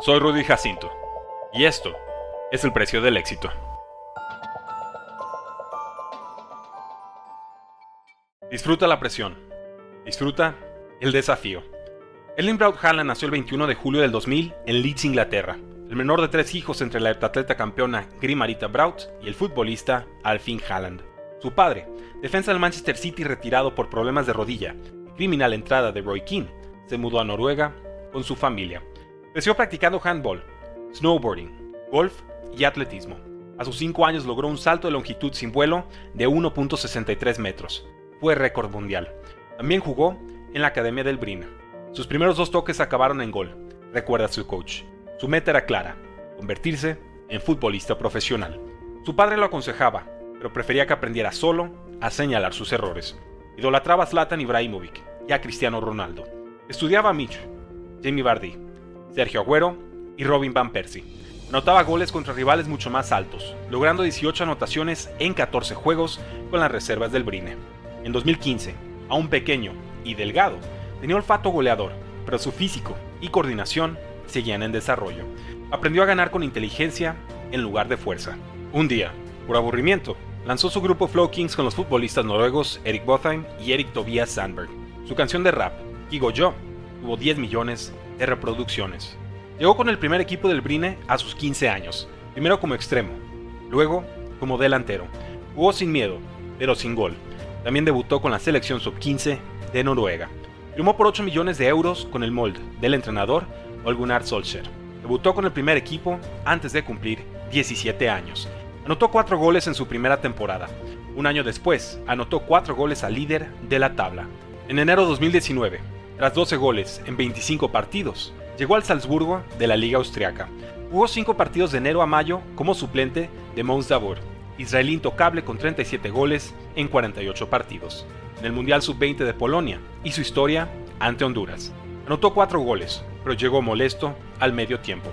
Soy Rudy Jacinto y esto es el precio del éxito. Disfruta la presión. Disfruta el desafío. Erling Braut Haaland nació el 21 de julio del 2000 en Leeds, Inglaterra, el menor de tres hijos entre la heptatleta campeona Grimarita Braut y el futbolista Alfin Haaland. Su padre, defensa del Manchester City retirado por problemas de rodilla criminal entrada de Roy Keane, se mudó a Noruega con su familia. Creció practicando handball, snowboarding, golf y atletismo. A sus 5 años logró un salto de longitud sin vuelo de 1.63 metros. Fue récord mundial. También jugó en la Academia del Brina. Sus primeros dos toques acabaron en gol, recuerda su coach. Su meta era clara, convertirse en futbolista profesional. Su padre lo aconsejaba, pero prefería que aprendiera solo a señalar sus errores. Idolatraba a Zlatan Ibrahimovic y a Cristiano Ronaldo. Estudiaba a Mitch, Jamie Vardy, Sergio Agüero y Robin Van Persie. Anotaba goles contra rivales mucho más altos, logrando 18 anotaciones en 14 juegos con las reservas del Brine. En 2015, aún pequeño y delgado, tenía olfato goleador, pero su físico y coordinación seguían en desarrollo. Aprendió a ganar con inteligencia en lugar de fuerza. Un día, por aburrimiento, lanzó su grupo Flow Kings con los futbolistas noruegos Eric Botheim y Eric Tobias Sandberg. Su canción de rap, Kigo Yo, tuvo 10 millones de reproducciones. Llegó con el primer equipo del Brine a sus 15 años, primero como extremo, luego como delantero. Jugó sin miedo, pero sin gol. También debutó con la selección sub-15 de Noruega. Firmó por 8 millones de euros con el molde del entrenador Olgunar Solskjaer. Debutó con el primer equipo antes de cumplir 17 años. Anotó 4 goles en su primera temporada. Un año después, anotó 4 goles al líder de la tabla. En enero de 2019, tras 12 goles en 25 partidos, llegó al Salzburgo de la Liga Austriaca. Jugó 5 partidos de enero a mayo como suplente de Mons Dabur, israelí intocable con 37 goles en 48 partidos, en el Mundial Sub-20 de Polonia y su historia ante Honduras. Anotó 4 goles, pero llegó molesto al medio tiempo.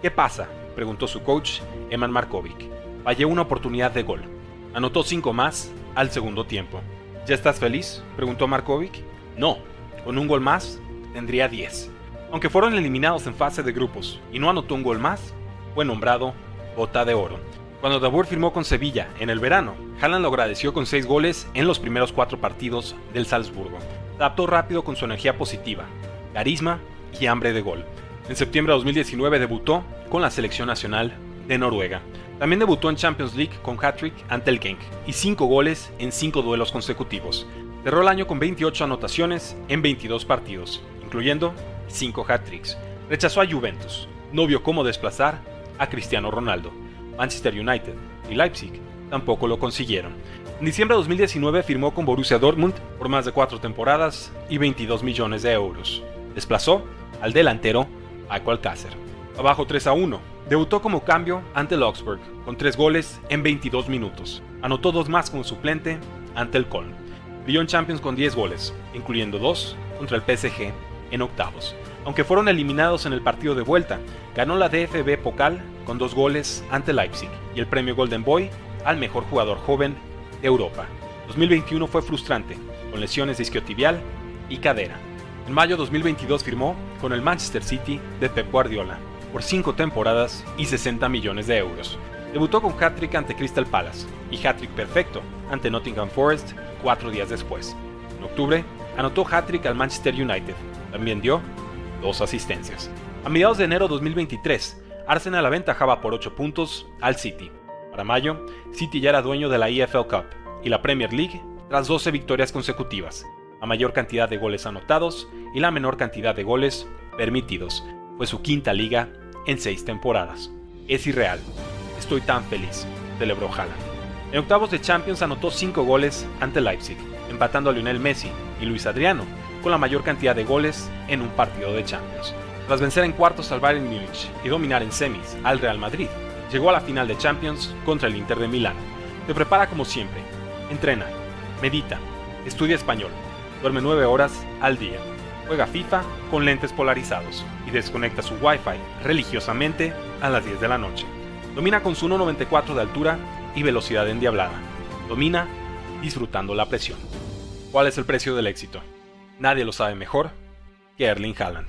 ¿Qué pasa? preguntó su coach, Eman Markovic. Fallé una oportunidad de gol. Anotó 5 más al segundo tiempo. ¿Ya estás feliz? preguntó Markovic. No, con un gol más tendría 10. Aunque fueron eliminados en fase de grupos y no anotó un gol más, fue nombrado Bota de Oro. Cuando Dabur firmó con Sevilla en el verano, Haaland lo agradeció con 6 goles en los primeros 4 partidos del Salzburgo. Adaptó rápido con su energía positiva, carisma y hambre de gol. En septiembre de 2019 debutó con la selección nacional de Noruega. También debutó en Champions League con hat-trick ante el Genk y 5 goles en 5 duelos consecutivos. Cerró el año con 28 anotaciones en 22 partidos, incluyendo 5 hat-tricks. Rechazó a Juventus, no vio cómo desplazar a Cristiano Ronaldo. Manchester United y Leipzig tampoco lo consiguieron. En diciembre de 2019 firmó con Borussia Dortmund por más de 4 temporadas y 22 millones de euros. Desplazó al delantero Paco Alcácer. Abajo 3 a 1. Debutó como cambio ante el Augsburg con 3 goles en 22 minutos. Anotó dos más como suplente ante el Köln. Brilló Champions con 10 goles, incluyendo 2 contra el PSG en octavos. Aunque fueron eliminados en el partido de vuelta, ganó la DFB Pokal con 2 goles ante Leipzig y el premio Golden Boy al mejor jugador joven de Europa. 2021 fue frustrante, con lesiones de isquiotibial y cadera. En mayo de 2022 firmó con el Manchester City de Pep Guardiola por 5 temporadas y 60 millones de euros. Debutó con hat-trick ante Crystal Palace y hat-trick perfecto ante Nottingham Forest cuatro días después. En octubre, anotó hat-trick al Manchester United. También dio dos asistencias. A mediados de enero de 2023, Arsenal aventajaba por 8 puntos al City. Para mayo, City ya era dueño de la EFL Cup y la Premier League tras 12 victorias consecutivas, la mayor cantidad de goles anotados y la menor cantidad de goles permitidos. Fue su quinta liga en 6 temporadas. Es irreal. Estoy tan feliz, celebró Haaland. En octavos de Champions anotó 5 goles ante Leipzig, empatando a Lionel Messi y Luis Adriano con la mayor cantidad de goles en un partido de Champions. Tras vencer en cuartos al Bayern Múnich y dominar en semis al Real Madrid, llegó a la final de Champions contra el Inter de Milán. Se prepara como siempre, entrena, medita, estudia español, duerme 9 horas al día, juega FIFA con lentes polarizados y desconecta su Wi-Fi religiosamente a las 10 de la noche. Domina con su 1.94 de altura y velocidad endiablada. Domina disfrutando la presión. ¿Cuál es el precio del éxito? Nadie lo sabe mejor que Erling Haaland.